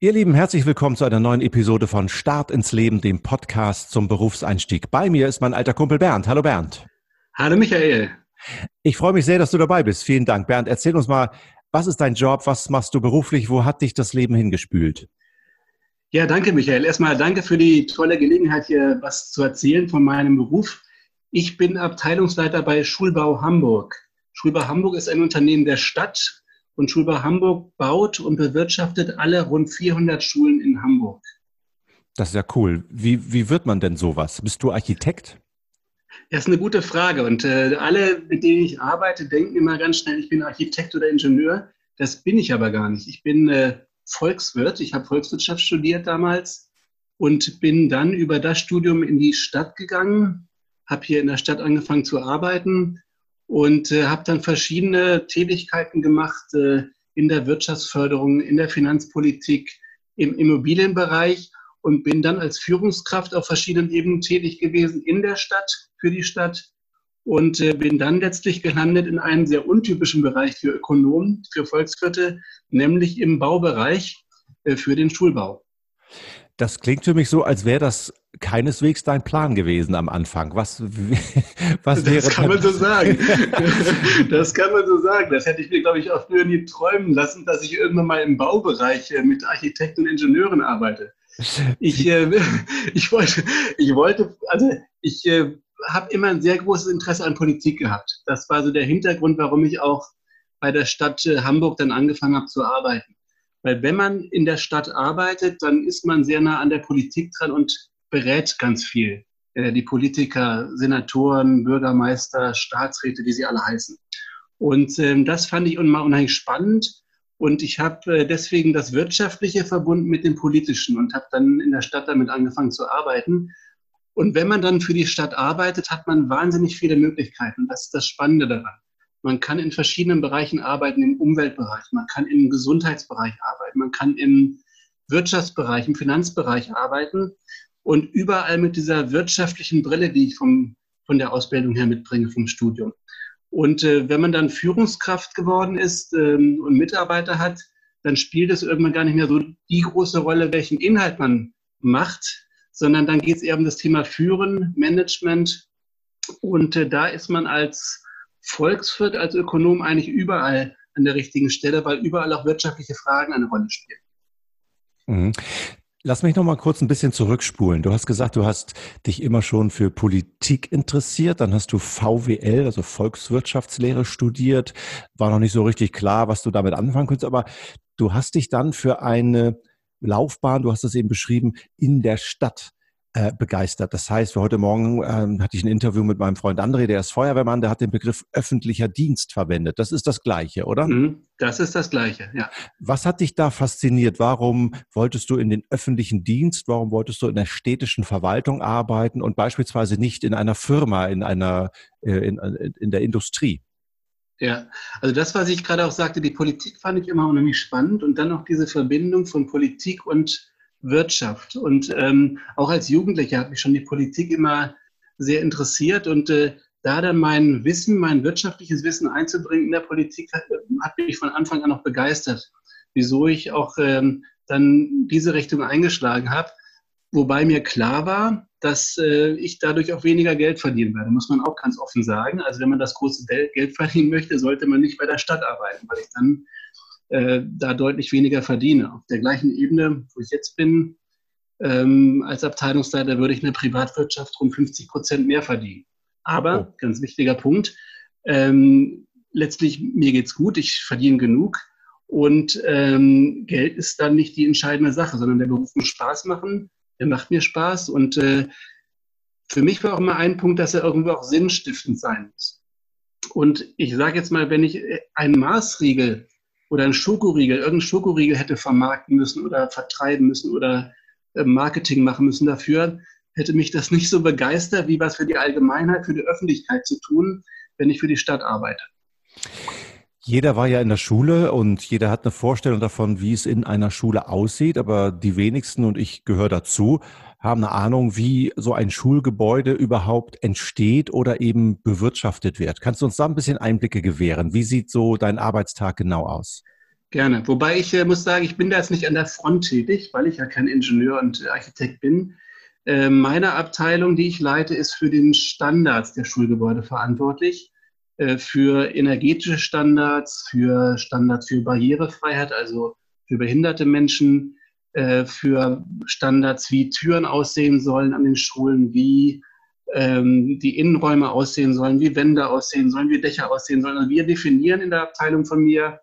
Ihr Lieben, herzlich willkommen zu einer neuen Episode von Start ins Leben, dem Podcast zum Berufseinstieg. Bei mir ist mein alter Kumpel Bernd. Hallo Bernd. Hallo Michael. Ich freue mich sehr, dass du dabei bist. Vielen Dank. Bernd, erzähl uns mal, was ist dein Job? Was machst du beruflich? Wo hat dich das Leben hingespült? Ja, danke Michael. Erstmal danke für die tolle Gelegenheit, hier was zu erzählen von meinem Beruf. Ich bin Abteilungsleiter bei Schulbau Hamburg. Schulbau Hamburg ist ein Unternehmen der Stadt und Schulbau Hamburg baut und bewirtschaftet alle rund 400 Schulen in Hamburg. Das ist ja cool. Wie, wie wird man denn sowas? Bist du Architekt? Das ist eine gute Frage. Und äh, alle, mit denen ich arbeite, denken immer ganz schnell, ich bin Architekt oder Ingenieur. Das bin ich aber gar nicht. Ich bin äh, Volkswirt. Ich habe Volkswirtschaft studiert damals und bin dann über das Studium in die Stadt gegangen, habe hier in der Stadt angefangen zu arbeiten und äh, habe dann verschiedene Tätigkeiten gemacht äh, in der Wirtschaftsförderung, in der Finanzpolitik, im Immobilienbereich und bin dann als Führungskraft auf verschiedenen Ebenen tätig gewesen in der Stadt, für die Stadt und äh, bin dann letztlich gelandet in einem sehr untypischen Bereich für Ökonomen, für Volkswirte, nämlich im Baubereich äh, für den Schulbau. Das klingt für mich so, als wäre das keineswegs dein Plan gewesen am Anfang. Was, was wäre das kann man so sagen. das kann man so sagen. Das hätte ich mir, glaube ich, auch früher nie träumen lassen, dass ich irgendwann mal im Baubereich äh, mit Architekten und Ingenieuren arbeite. Ich, äh, ich, wollte, ich wollte, also ich äh, habe immer ein sehr großes Interesse an Politik gehabt. Das war so der Hintergrund, warum ich auch bei der Stadt äh, Hamburg dann angefangen habe zu arbeiten. Weil wenn man in der Stadt arbeitet, dann ist man sehr nah an der Politik dran und berät ganz viel. Äh, die Politiker, Senatoren, Bürgermeister, Staatsräte, wie sie alle heißen. Und ähm, das fand ich unheimlich spannend. Und ich habe äh, deswegen das Wirtschaftliche verbunden mit dem Politischen und habe dann in der Stadt damit angefangen zu arbeiten. Und wenn man dann für die Stadt arbeitet, hat man wahnsinnig viele Möglichkeiten. Das ist das Spannende daran. Man kann in verschiedenen Bereichen arbeiten, im Umweltbereich, man kann im Gesundheitsbereich arbeiten, man kann im Wirtschaftsbereich, im Finanzbereich arbeiten und überall mit dieser wirtschaftlichen Brille, die ich vom, von der Ausbildung her mitbringe, vom Studium. Und äh, wenn man dann Führungskraft geworden ist ähm, und Mitarbeiter hat, dann spielt es irgendwann gar nicht mehr so die große Rolle, welchen Inhalt man macht, sondern dann geht es eher um das Thema Führen, Management. Und äh, da ist man als Volkswirt als Ökonom eigentlich überall an der richtigen Stelle, weil überall auch wirtschaftliche Fragen eine Rolle spielen. Mhm. Lass mich noch mal kurz ein bisschen zurückspulen. Du hast gesagt, du hast dich immer schon für Politik interessiert. Dann hast du VWL, also Volkswirtschaftslehre studiert. War noch nicht so richtig klar, was du damit anfangen könntest. Aber du hast dich dann für eine Laufbahn, du hast es eben beschrieben, in der Stadt äh, begeistert. Das heißt, heute Morgen ähm, hatte ich ein Interview mit meinem Freund André, der ist Feuerwehrmann, der hat den Begriff öffentlicher Dienst verwendet. Das ist das Gleiche, oder? Mhm, das ist das Gleiche, ja. Was hat dich da fasziniert? Warum wolltest du in den öffentlichen Dienst? Warum wolltest du in der städtischen Verwaltung arbeiten und beispielsweise nicht in einer Firma, in einer, äh, in, in der Industrie? Ja, also das, was ich gerade auch sagte, die Politik fand ich immer unheimlich spannend und dann auch diese Verbindung von Politik und Wirtschaft. Und ähm, auch als Jugendlicher hat mich schon die Politik immer sehr interessiert und äh, da dann mein Wissen, mein wirtschaftliches Wissen einzubringen in der Politik, hat, hat mich von Anfang an auch begeistert, wieso ich auch ähm, dann diese Richtung eingeschlagen habe. Wobei mir klar war, dass äh, ich dadurch auch weniger Geld verdienen werde, muss man auch ganz offen sagen. Also wenn man das große Geld verdienen möchte, sollte man nicht bei der Stadt arbeiten, weil ich dann äh, da deutlich weniger verdiene. Auf der gleichen Ebene, wo ich jetzt bin, ähm, als Abteilungsleiter würde ich in der Privatwirtschaft rund 50 Prozent mehr verdienen. Aber, oh. ganz wichtiger Punkt, ähm, letztlich mir geht's gut, ich verdiene genug und ähm, Geld ist dann nicht die entscheidende Sache, sondern der Beruf muss Spaß machen, der macht mir Spaß und äh, für mich war auch immer ein Punkt, dass er irgendwo auch sinnstiftend sein muss. Und ich sage jetzt mal, wenn ich einen Maßriegel oder ein Schokoriegel, irgendein Schokoriegel hätte vermarkten müssen oder vertreiben müssen oder äh, Marketing machen müssen dafür, hätte mich das nicht so begeistert, wie was für die Allgemeinheit, für die Öffentlichkeit zu tun, wenn ich für die Stadt arbeite. Jeder war ja in der Schule und jeder hat eine Vorstellung davon, wie es in einer Schule aussieht, aber die wenigsten, und ich gehöre dazu, haben eine Ahnung, wie so ein Schulgebäude überhaupt entsteht oder eben bewirtschaftet wird. Kannst du uns da ein bisschen Einblicke gewähren? Wie sieht so dein Arbeitstag genau aus? Gerne. Wobei ich äh, muss sagen, ich bin da jetzt nicht an der Front tätig, weil ich ja kein Ingenieur und Architekt bin. Äh, meine Abteilung, die ich leite, ist für den Standards der Schulgebäude verantwortlich, äh, für energetische Standards, für Standards für Barrierefreiheit, also für behinderte Menschen, äh, für Standards, wie Türen aussehen sollen an den Schulen, wie ähm, die Innenräume aussehen sollen, wie Wände aussehen sollen, wie Dächer aussehen sollen. Also wir definieren in der Abteilung von mir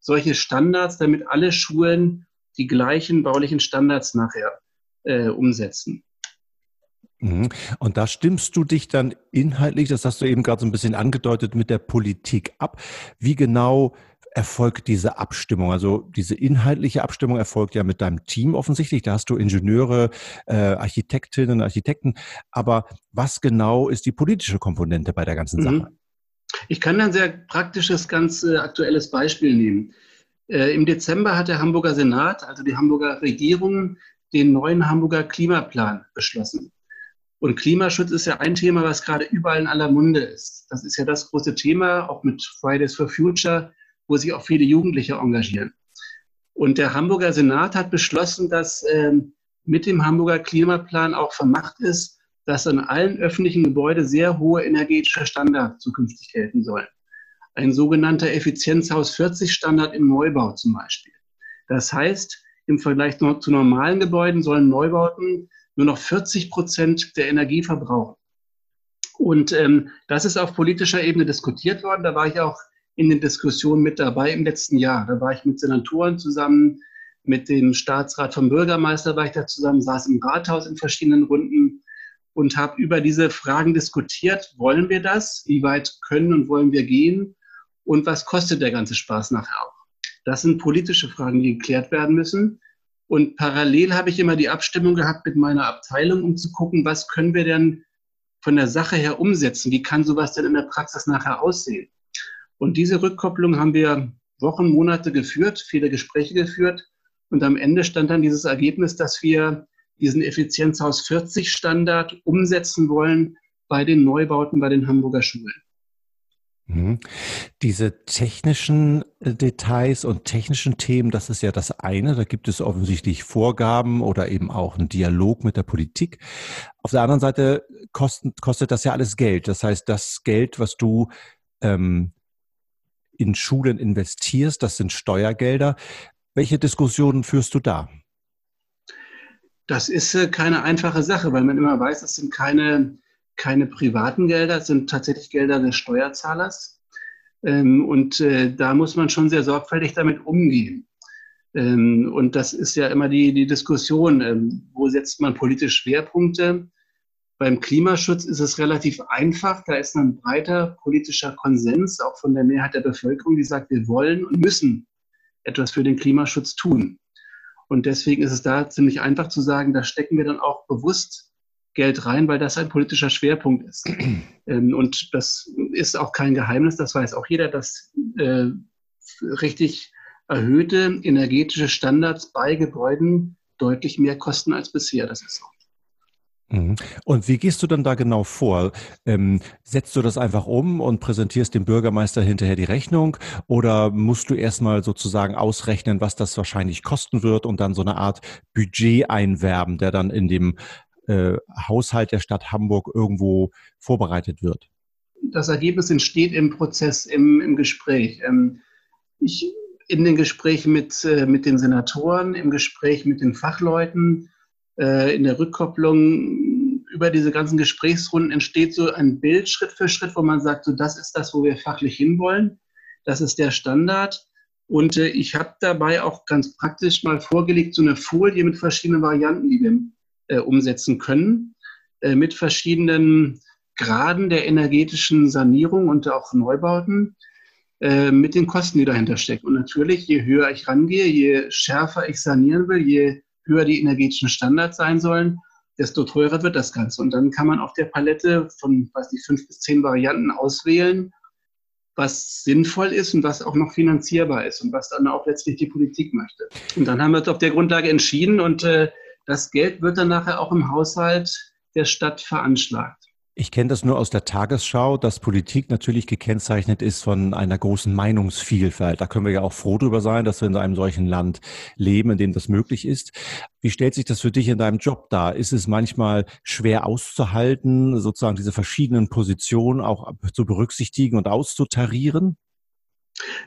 solche Standards, damit alle Schulen die gleichen baulichen Standards nachher äh, umsetzen. Mhm. Und da stimmst du dich dann inhaltlich, das hast du eben gerade so ein bisschen angedeutet, mit der Politik ab. Wie genau erfolgt diese Abstimmung? Also diese inhaltliche Abstimmung erfolgt ja mit deinem Team offensichtlich. Da hast du Ingenieure, äh, Architektinnen, Architekten. Aber was genau ist die politische Komponente bei der ganzen mhm. Sache? Ich kann ein sehr praktisches, ganz äh, aktuelles Beispiel nehmen. Äh, Im Dezember hat der Hamburger Senat, also die Hamburger Regierung, den neuen Hamburger Klimaplan beschlossen. Und Klimaschutz ist ja ein Thema, was gerade überall in aller Munde ist. Das ist ja das große Thema, auch mit Fridays for Future, wo sich auch viele Jugendliche engagieren. Und der Hamburger Senat hat beschlossen, dass ähm, mit dem Hamburger Klimaplan auch vermacht ist, dass an allen öffentlichen Gebäuden sehr hohe energetische Standards zukünftig gelten sollen. Ein sogenannter Effizienzhaus 40 Standard im Neubau zum Beispiel. Das heißt, im Vergleich zu normalen Gebäuden sollen Neubauten nur noch 40 Prozent der Energie verbrauchen. Und ähm, das ist auf politischer Ebene diskutiert worden. Da war ich auch in den Diskussionen mit dabei im letzten Jahr. Da war ich mit Senatoren zusammen, mit dem Staatsrat vom Bürgermeister war ich da zusammen, saß im Rathaus in verschiedenen Runden und habe über diese Fragen diskutiert. Wollen wir das? Wie weit können und wollen wir gehen? Und was kostet der ganze Spaß nachher auch? Das sind politische Fragen, die geklärt werden müssen. Und parallel habe ich immer die Abstimmung gehabt mit meiner Abteilung, um zu gucken, was können wir denn von der Sache her umsetzen? Wie kann sowas denn in der Praxis nachher aussehen? Und diese Rückkopplung haben wir Wochen, Monate geführt, viele Gespräche geführt. Und am Ende stand dann dieses Ergebnis, dass wir diesen Effizienzhaus 40 Standard umsetzen wollen bei den Neubauten bei den Hamburger Schulen. Mhm. Diese technischen äh, Details und technischen Themen, das ist ja das eine. Da gibt es offensichtlich Vorgaben oder eben auch einen Dialog mit der Politik. Auf der anderen Seite kostet, kostet das ja alles Geld. Das heißt, das Geld, was du ähm, in Schulen investierst, das sind Steuergelder. Welche Diskussionen führst du da? Das ist äh, keine einfache Sache, weil man immer weiß, das sind keine, keine privaten Gelder, es sind tatsächlich Gelder des Steuerzahlers. Ähm, und äh, da muss man schon sehr sorgfältig damit umgehen. Ähm, und das ist ja immer die, die Diskussion, ähm, wo setzt man politische Schwerpunkte? Beim Klimaschutz ist es relativ einfach. Da ist ein breiter politischer Konsens, auch von der Mehrheit der Bevölkerung, die sagt, wir wollen und müssen etwas für den Klimaschutz tun. Und deswegen ist es da ziemlich einfach zu sagen, da stecken wir dann auch bewusst Geld rein, weil das ein politischer Schwerpunkt ist. Ähm, und das ist auch kein Geheimnis, das weiß auch jeder, dass äh, richtig erhöhte energetische Standards bei Gebäuden deutlich mehr kosten als bisher. Das ist so. Mhm. Und wie gehst du dann da genau vor? Ähm, setzt du das einfach um und präsentierst dem Bürgermeister hinterher die Rechnung oder musst du erstmal sozusagen ausrechnen, was das wahrscheinlich kosten wird und dann so eine Art Budget einwerben, der dann in dem äh, Haushalt der Stadt Hamburg irgendwo vorbereitet wird? Das Ergebnis entsteht im Prozess, im, im Gespräch. Ähm, ich, in den Gesprächen mit, äh, mit den Senatoren, im Gespräch mit den Fachleuten, äh, in der Rückkopplung über diese ganzen Gesprächsrunden entsteht so ein Bild Schritt für Schritt, wo man sagt, so das ist das, wo wir fachlich hinwollen. Das ist der Standard. Und äh, ich habe dabei auch ganz praktisch mal vorgelegt, so eine Folie mit verschiedenen Varianten, die wir äh, umsetzen können, äh, mit verschiedenen Graden der energetischen Sanierung und auch Neubauten, äh, mit den Kosten, die dahinter stecken. Und natürlich, je höher ich rangehe, je schärfer ich sanieren will, je höher die energetischen Standards sein sollen, desto teurer wird das Ganze. Und dann kann man auf der Palette von, weiß nicht, fünf bis zehn Varianten auswählen, was sinnvoll ist und was auch noch finanzierbar ist und was dann auch letztlich die Politik möchte. Und dann haben wir uns auf der Grundlage entschieden und äh, das Geld wird dann nachher auch im Haushalt der Stadt veranschlagt. Ich kenne das nur aus der Tagesschau, dass Politik natürlich gekennzeichnet ist von einer großen Meinungsvielfalt. Da können wir ja auch froh drüber sein, dass wir in einem solchen Land leben, in dem das möglich ist. Wie stellt sich das für dich in deinem Job dar? Ist es manchmal schwer auszuhalten, sozusagen diese verschiedenen Positionen auch zu berücksichtigen und auszutarieren?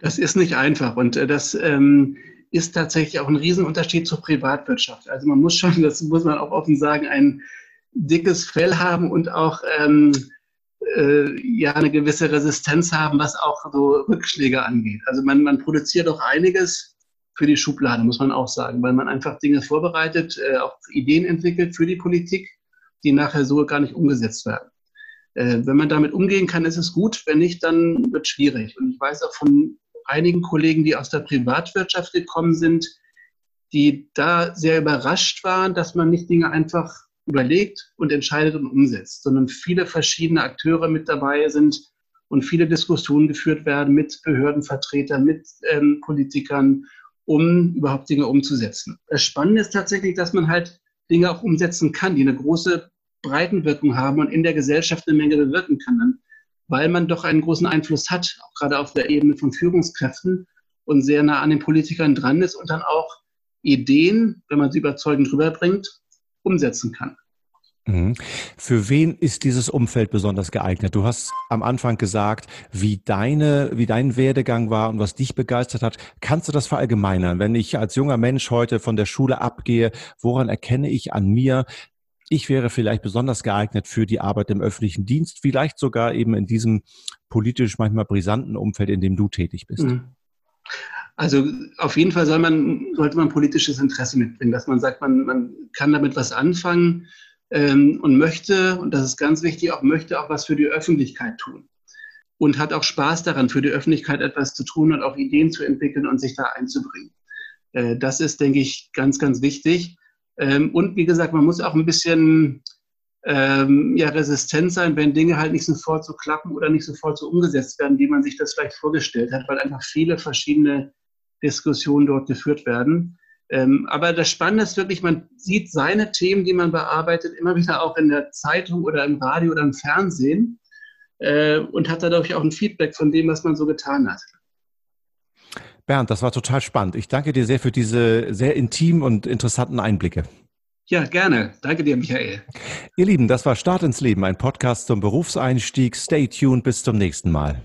Das ist nicht einfach und äh, das ähm, ist tatsächlich auch ein Riesenunterschied zur Privatwirtschaft. Also man muss schon, das muss man auch offen sagen, ein dickes Fell haben und auch ähm, äh, ja eine gewisse Resistenz haben, was auch so Rückschläge angeht. Also man, man produziert auch einiges für die Schublade, muss man auch sagen, weil man einfach Dinge vorbereitet, äh, auch Ideen entwickelt für die Politik, die nachher so gar nicht umgesetzt werden. Äh, wenn man damit umgehen kann, ist es gut. Wenn nicht, dann wird es schwierig. Und ich weiß auch von einigen Kollegen, die aus der Privatwirtschaft gekommen sind, die da sehr überrascht waren, dass man nicht Dinge einfach überlegt und entscheidet und umsetzt, sondern viele verschiedene Akteure mit dabei sind und viele Diskussionen geführt werden mit Behördenvertretern, mit ähm, Politikern, um überhaupt Dinge umzusetzen. Das Spannende ist tatsächlich, dass man halt Dinge auch umsetzen kann, die eine große Breitenwirkung haben und in der Gesellschaft eine Menge bewirken kann, weil man doch einen großen Einfluss hat, auch gerade auf der Ebene von Führungskräften und sehr nah an den Politikern dran ist und dann auch Ideen, wenn man sie überzeugend rüberbringt, umsetzen kann. Mhm. Für wen ist dieses Umfeld besonders geeignet? Du hast am Anfang gesagt, wie deine, wie dein Werdegang war und was dich begeistert hat. Kannst du das verallgemeinern? Wenn ich als junger Mensch heute von der Schule abgehe, woran erkenne ich an mir, ich wäre vielleicht besonders geeignet für die Arbeit im öffentlichen Dienst, vielleicht sogar eben in diesem politisch manchmal brisanten Umfeld, in dem du tätig bist? Mhm. Also auf jeden Fall soll man, sollte man politisches Interesse mitbringen, dass man sagt, man, man kann damit was anfangen ähm, und möchte, und das ist ganz wichtig, auch möchte auch was für die Öffentlichkeit tun. Und hat auch Spaß daran, für die Öffentlichkeit etwas zu tun und auch Ideen zu entwickeln und sich da einzubringen. Äh, das ist, denke ich, ganz, ganz wichtig. Ähm, und wie gesagt, man muss auch ein bisschen ähm, ja, resistent sein, wenn Dinge halt nicht sofort so klappen oder nicht sofort so umgesetzt werden, wie man sich das vielleicht vorgestellt hat, weil einfach viele verschiedene Diskussionen dort geführt werden. Ähm, aber das Spannende ist wirklich, man sieht seine Themen, die man bearbeitet, immer wieder auch in der Zeitung oder im Radio oder im Fernsehen äh, und hat dadurch auch ein Feedback von dem, was man so getan hat. Bernd, das war total spannend. Ich danke dir sehr für diese sehr intimen und interessanten Einblicke. Ja, gerne. Danke dir, Michael. Ihr Lieben, das war Start ins Leben, ein Podcast zum Berufseinstieg. Stay tuned, bis zum nächsten Mal.